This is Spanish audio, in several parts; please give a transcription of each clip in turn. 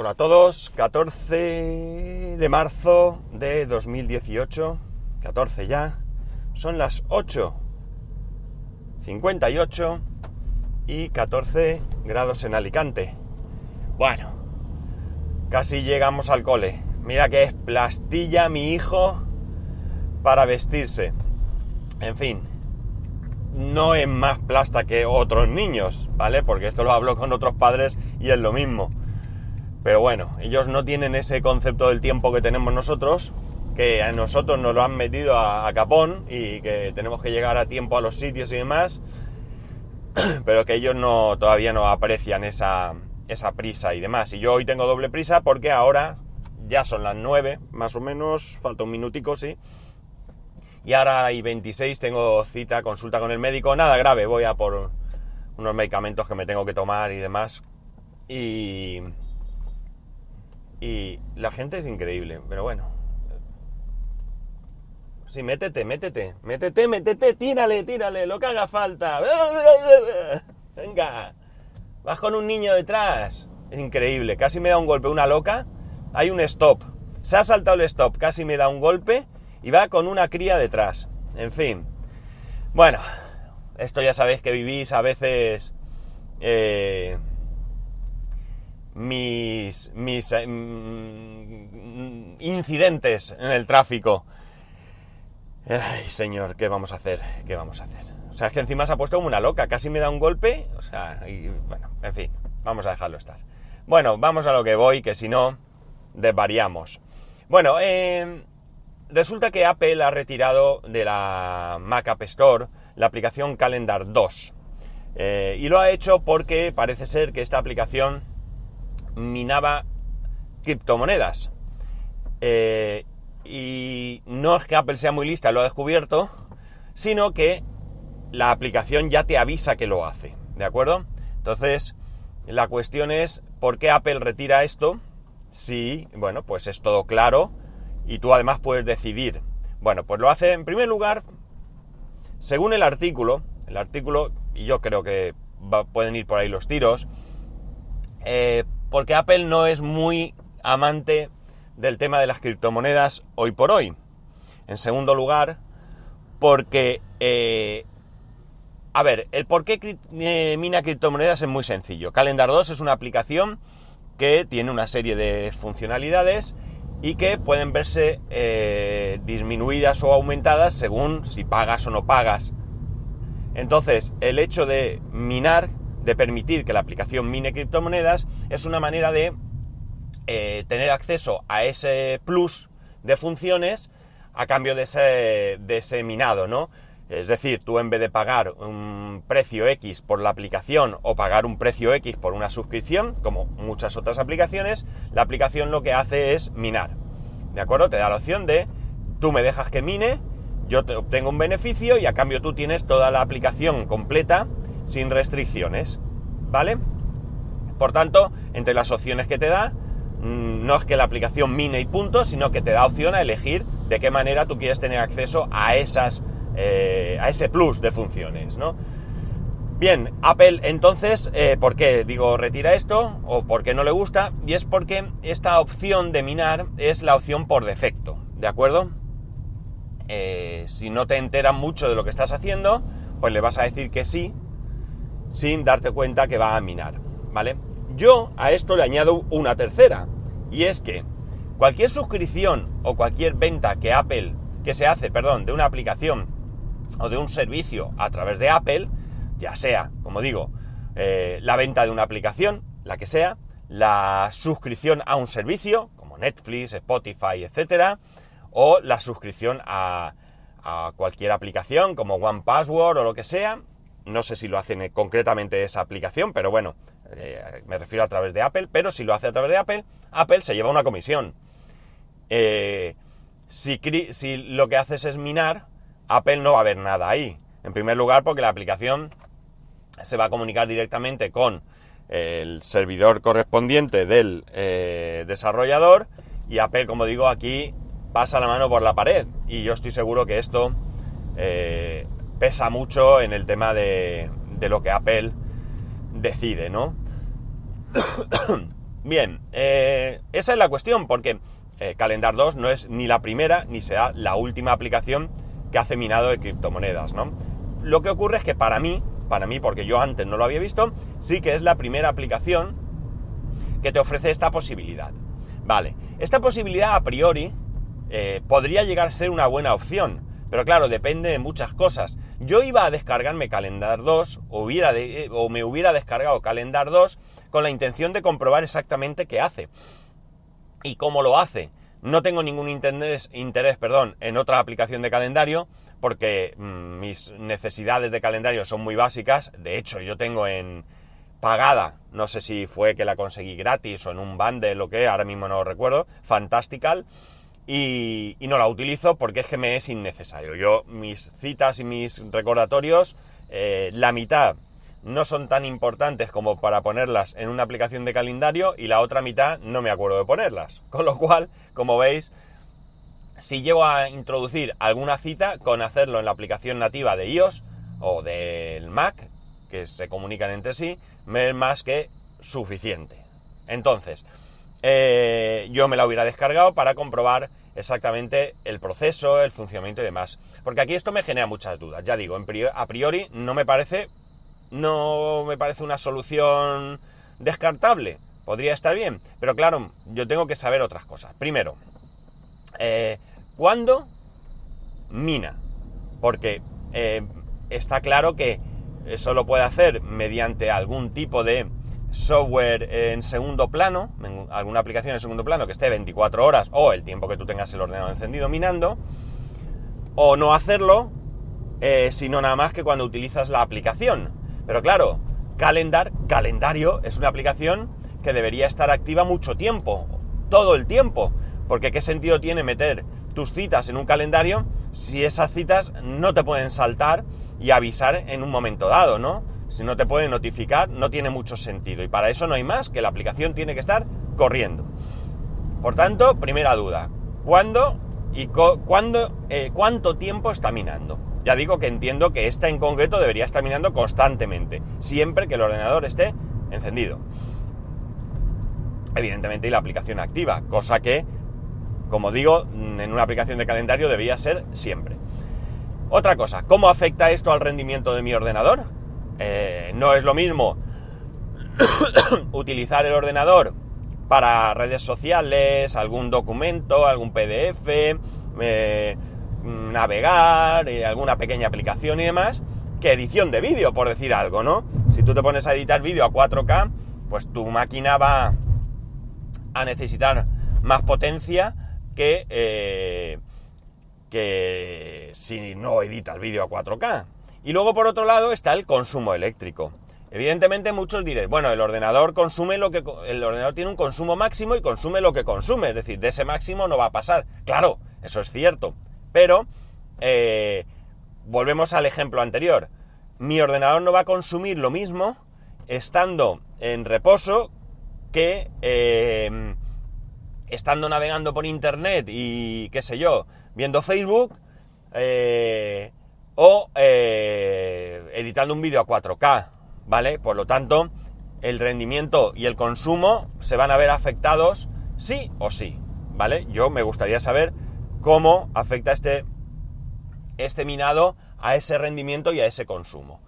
Hola a todos, 14 de marzo de 2018, 14 ya, son las 8.58 y 14 grados en Alicante. Bueno, casi llegamos al cole. Mira que es plastilla mi hijo para vestirse. En fin, no es más plasta que otros niños, ¿vale? Porque esto lo hablo con otros padres y es lo mismo. Pero bueno, ellos no tienen ese concepto del tiempo que tenemos nosotros, que a nosotros nos lo han metido a, capón y que tenemos que llegar a tiempo a los sitios y demás, pero que ellos no, todavía no aprecian esa, esa prisa y demás. Y yo hoy tengo doble prisa porque ahora ya son las 9, más o menos, falta un minutico, sí. Y ahora hay 26, tengo cita, consulta con el médico, nada grave, voy a por unos medicamentos que me tengo que tomar y demás. Y, y la gente es increíble, pero bueno. Sí, métete, métete, métete, métete, tírale, tírale, lo que haga falta. Venga, vas con un niño detrás. Es increíble, casi me da un golpe, una loca. Hay un stop. Se ha saltado el stop, casi me da un golpe y va con una cría detrás. En fin. Bueno, esto ya sabéis que vivís a veces... Eh, mis, mis eh, mm, incidentes en el tráfico. Ay, señor, ¿qué vamos a hacer? ¿Qué vamos a hacer? O sea, es que encima se ha puesto como una loca, casi me da un golpe. O sea, bueno, en fin, vamos a dejarlo estar. Bueno, vamos a lo que voy, que si no, desvariamos. Bueno, eh, resulta que Apple ha retirado de la Mac App Store la aplicación Calendar 2. Eh, y lo ha hecho porque parece ser que esta aplicación minaba criptomonedas. Eh, y no es que Apple sea muy lista, lo ha descubierto, sino que la aplicación ya te avisa que lo hace, ¿de acuerdo? Entonces, la cuestión es, ¿por qué Apple retira esto? Si, bueno, pues es todo claro y tú además puedes decidir. Bueno, pues lo hace en primer lugar, según el artículo, el artículo, y yo creo que pueden ir por ahí los tiros, eh, porque Apple no es muy amante del tema de las criptomonedas hoy por hoy. En segundo lugar, porque, eh, a ver, el por qué eh, mina criptomonedas es muy sencillo. Calendar 2 es una aplicación que tiene una serie de funcionalidades y que pueden verse eh, disminuidas o aumentadas según si pagas o no pagas. Entonces, el hecho de minar de permitir que la aplicación mine criptomonedas es una manera de eh, tener acceso a ese plus de funciones a cambio de ese, de ese minado, ¿no? Es decir, tú en vez de pagar un precio X por la aplicación o pagar un precio X por una suscripción, como muchas otras aplicaciones, la aplicación lo que hace es minar. ¿De acuerdo? Te da la opción de tú me dejas que mine, yo te obtengo un beneficio y a cambio tú tienes toda la aplicación completa sin restricciones, ¿vale? Por tanto, entre las opciones que te da, mm, no es que la aplicación mine y punto, sino que te da opción a elegir de qué manera tú quieres tener acceso a esas, eh, a ese plus de funciones, ¿no? Bien, Apple entonces, eh, ¿por qué digo retira esto? ¿O por qué no le gusta? Y es porque esta opción de minar es la opción por defecto, ¿de acuerdo? Eh, si no te enteras mucho de lo que estás haciendo, pues le vas a decir que sí, sin darte cuenta que va a minar, ¿vale? Yo a esto le añado una tercera, y es que cualquier suscripción o cualquier venta que Apple, que se hace, perdón, de una aplicación o de un servicio a través de Apple, ya sea, como digo, eh, la venta de una aplicación, la que sea, la suscripción a un servicio, como Netflix, Spotify, etcétera, o la suscripción a, a cualquier aplicación, como One Password o lo que sea, no sé si lo hacen concretamente esa aplicación, pero bueno, eh, me refiero a través de Apple, pero si lo hace a través de Apple, Apple se lleva una comisión. Eh, si, lo que haces es minar, Apple no va a ver nada ahí. En primer lugar, porque la aplicación se va a comunicar directamente con el servidor correspondiente del eh, desarrollador y Apple, como digo, aquí pasa la mano por la pared. Y yo estoy seguro que esto pesa mucho en el tema de, lo que Apple decide, ¿no? Bien, eh, esa es la cuestión, porque eh, Calendar 2 no es ni la primera ni será la última aplicación que hace minado de criptomonedas, ¿no? Lo que ocurre es que para mí, para mí, porque yo antes no lo había visto, sí que es la primera aplicación que te ofrece esta posibilidad. Vale, esta posibilidad a priori eh, podría llegar a ser una buena opción, pero claro, depende de muchas cosas. Yo iba a descargarme Calendar 2 o, hubiera eh, o me hubiera descargado Calendar 2 con la intención de comprobar exactamente qué hace y cómo lo hace. No tengo ningún interés, interés perdón, en otra aplicación de calendario porque mm, mis necesidades de calendario son muy básicas. De hecho, yo tengo en pagada, no sé si fue que la conseguí gratis o en un bundle o qué, ahora mismo no lo recuerdo, Fantastical y, no la utilizo porque es que me es innecesario. Yo, mis citas y mis recordatorios, eh, la mitad no son tan importantes como para ponerlas en una aplicación de calendario y la otra mitad no me acuerdo de ponerlas. Con lo cual, como veis, si llego a introducir alguna cita, con hacerlo en la aplicación nativa de iOS o del Mac, que se comunican entre sí, me es más que suficiente. Entonces, eh, yo me la hubiera descargado para comprobar exactamente el proceso, el funcionamiento y demás. Porque aquí esto me genera muchas dudas. Ya digo, a priori no me parece, no me parece una solución descartable. Podría estar bien, pero claro, yo tengo que saber otras cosas. Primero, eh, ¿cuándo mina? Porque eh, está claro que eso lo puede hacer mediante algún tipo de software en segundo plano, alguna aplicación en segundo plano que esté 24 horas o el tiempo que tú tengas el ordenador encendido minando, o no hacerlo, eh, sino nada más que cuando utilizas la aplicación. Pero claro, Calendar, calendario, es una aplicación que debería estar activa mucho tiempo, todo el tiempo, porque ¿qué sentido tiene meter tus citas en un calendario si esas citas no te pueden saltar y avisar en un momento dado, ¿no? Si no te puede notificar, no tiene mucho sentido. Y para eso no hay más que la aplicación tiene que estar corriendo. Por tanto, primera duda, ¿cuándo y eh, cuánto tiempo está minando? Ya digo que entiendo que esta en concreto debería estar minando constantemente, siempre que el ordenador esté encendido. Evidentemente y la aplicación activa, cosa que, como digo, en una aplicación de calendario debería ser siempre. Otra cosa, ¿cómo afecta esto al rendimiento de mi ordenador? Eh, no es lo mismo utilizar el ordenador para redes sociales, algún documento, algún PDF, eh, navegar, eh, alguna pequeña aplicación y demás, que edición de vídeo, por decir algo, ¿no? Si tú te pones a editar vídeo a 4K, pues tu máquina va a necesitar más potencia que, que si no editas vídeo a 4K. Y luego, por otro lado, está el consumo eléctrico. Evidentemente muchos diréis, bueno, el ordenador consume lo que el ordenador tiene un consumo máximo y consume lo que consume, es decir, de ese máximo no va a pasar. Claro, eso es cierto. Pero eh, volvemos al ejemplo anterior. Mi ordenador no va a consumir lo mismo estando en reposo que eh, estando navegando por internet y qué sé yo, viendo Facebook. Eh, o eh, editando un vídeo a 4K, ¿vale? Por lo tanto, el rendimiento y el consumo se van a ver afectados sí o sí, ¿vale? Yo me gustaría saber cómo afecta este, este minado a ese rendimiento y a ese consumo.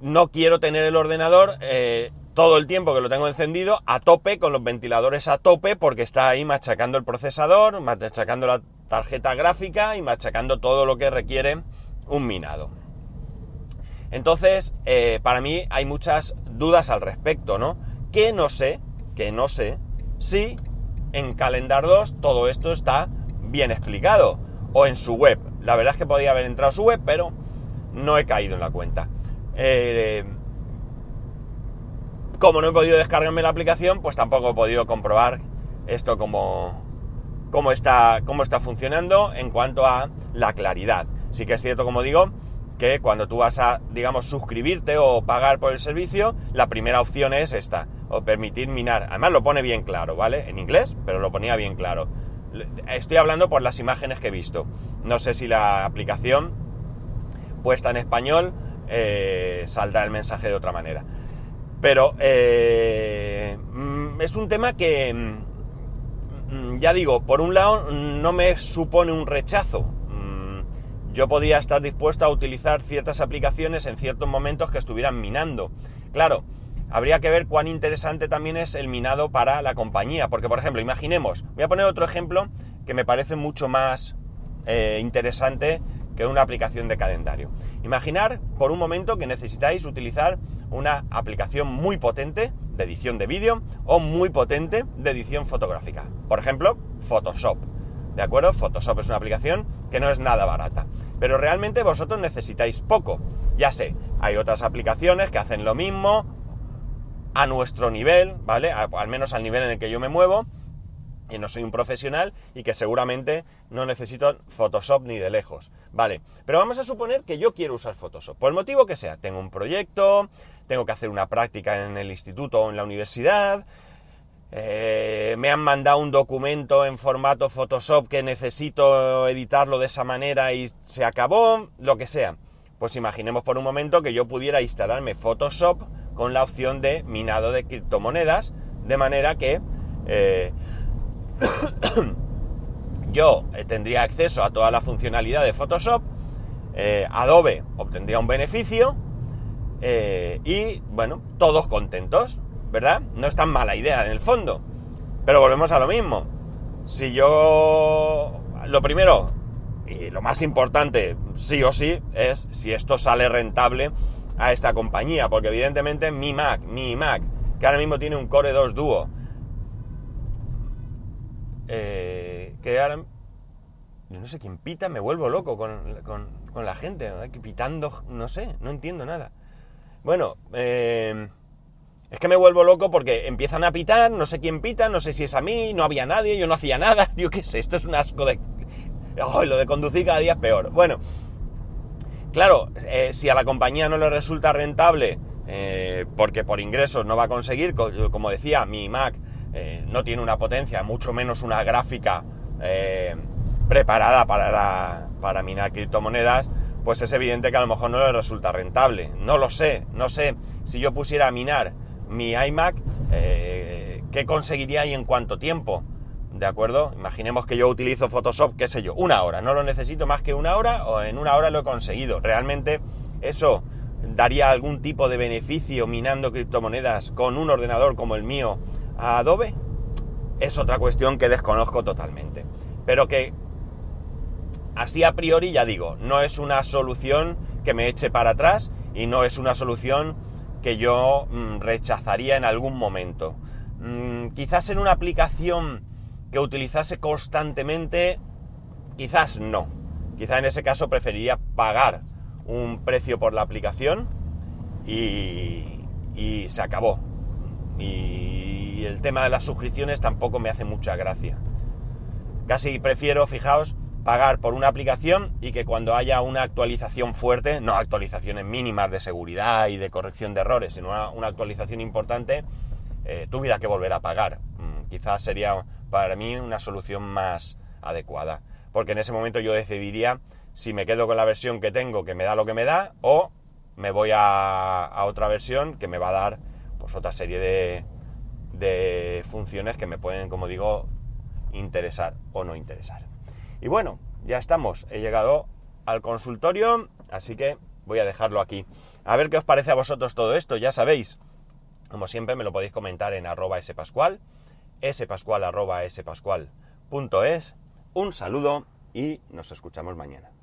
No quiero tener el ordenador eh, todo el tiempo que lo tengo encendido a tope, con los ventiladores a tope, porque está ahí machacando el procesador, machacando la tarjeta gráfica y machacando todo lo que requiere un minado. Entonces, eh, para mí hay muchas dudas al respecto, ¿no? Que no sé, que no sé si en Calendar 2 todo esto está bien explicado o en su web. La verdad es que podía haber entrado a su web, pero no he caído en la cuenta. Eh, como no he podido descargarme la aplicación, pues tampoco he podido comprobar esto como, está, cómo está funcionando en cuanto a la claridad. Sí que es cierto, como digo, que cuando tú vas a, digamos, suscribirte o pagar por el servicio, la primera opción es esta, o permitir minar. Además lo pone bien claro, ¿vale? En inglés, pero lo ponía bien claro. Estoy hablando por las imágenes que he visto. No sé si la aplicación puesta en español eh, saldrá el mensaje de otra manera. Pero eh, mm, es un tema que, mm, ya digo, por un lado no me supone un rechazo. Yo podría estar dispuesto a utilizar ciertas aplicaciones en ciertos momentos que estuvieran minando. Claro, habría que ver cuán interesante también es el minado para la compañía. Porque, por ejemplo, imaginemos, voy a poner otro ejemplo que me parece mucho más eh, interesante que una aplicación de calendario. Imaginar por un momento que necesitáis utilizar una aplicación muy potente de edición de vídeo o muy potente de edición fotográfica. Por ejemplo, Photoshop. ¿De acuerdo? Photoshop es una aplicación que no es nada barata. Pero realmente vosotros necesitáis poco. Ya sé, hay otras aplicaciones que hacen lo mismo a nuestro nivel, ¿vale? al menos al nivel en el que yo me muevo, y no soy un profesional y que seguramente no necesito Photoshop ni de lejos. Vale, pero vamos a suponer que yo quiero usar Photoshop, por el motivo que sea. Tengo un proyecto, tengo que hacer una práctica en el instituto o en la universidad, eh, me han mandado un documento en formato Photoshop que necesito editarlo de esa manera y se acabó, lo que sea. Pues imaginemos por un momento que yo pudiera instalarme Photoshop con la opción de minado de criptomonedas, de manera que eh, yo eh, tendría acceso a toda la funcionalidad de Photoshop, Adobe obtendría un beneficio y, bueno, todos contentos, ¿verdad? No es tan mala idea en el fondo. Pero volvemos a lo mismo. Si yo... Lo primero, y lo más importante, sí o sí, es si esto sale rentable a esta compañía, porque evidentemente mi Mac, mi Mac, que ahora mismo tiene un Core 2 Duo, eh, que ahora... Yo no sé quién pita, me vuelvo loco con, la gente, pitando, no sé, no entiendo nada. Bueno, eh, es que me vuelvo loco porque empiezan a pitar, no sé quién pita, no sé si es a mí, no había nadie, yo no hacía nada, yo qué sé, esto es un asco de... lo de conducir cada día es peor. Bueno, claro, eh, si a la compañía no le resulta rentable, porque por ingresos no va a conseguir, como decía, mi Mac eh, no tiene una potencia, mucho menos una gráfica eh, preparada para, para minar criptomonedas, pues es evidente que a lo mejor no le resulta rentable. No lo sé, no sé si yo pusiera a minar mi iMac, eh, ¿qué conseguiría y en cuánto tiempo? ¿De acuerdo? Imaginemos que yo utilizo Photoshop, qué sé yo, una hora. No lo necesito más que una hora o en una hora lo he conseguido. Realmente eso daría algún tipo de beneficio minando criptomonedas con un ordenador como el mío a Adobe es otra cuestión que desconozco totalmente. Pero que así a priori ya digo, no es una solución que me eche para atrás y no es una solución que yo mm, rechazaría en algún momento. Mm, quizás en una aplicación que utilizase constantemente, quizás no. Quizás en ese caso preferiría pagar un precio por la aplicación y, y se acabó. Y y el tema de las suscripciones tampoco me hace mucha gracia. Casi prefiero, fijaos, pagar por una aplicación y que cuando haya una actualización fuerte, no actualizaciones mínimas de seguridad y de corrección de errores, sino una, actualización importante, eh, tuviera que volver a pagar. Mm, quizás sería para mí una solución más adecuada. Porque en ese momento yo decidiría si me quedo con la versión que tengo, que me da lo que me da, o me voy a, otra versión que me va a dar pues otra serie de funciones que me pueden, como digo, interesar o no interesar. Y bueno, ya estamos. He llegado al consultorio, así que voy a dejarlo aquí. A ver qué os parece a vosotros todo esto, ya sabéis. Como siempre me lo podéis comentar en arroba spascual, spascual arroba spascual punto es. Un saludo y nos escuchamos mañana.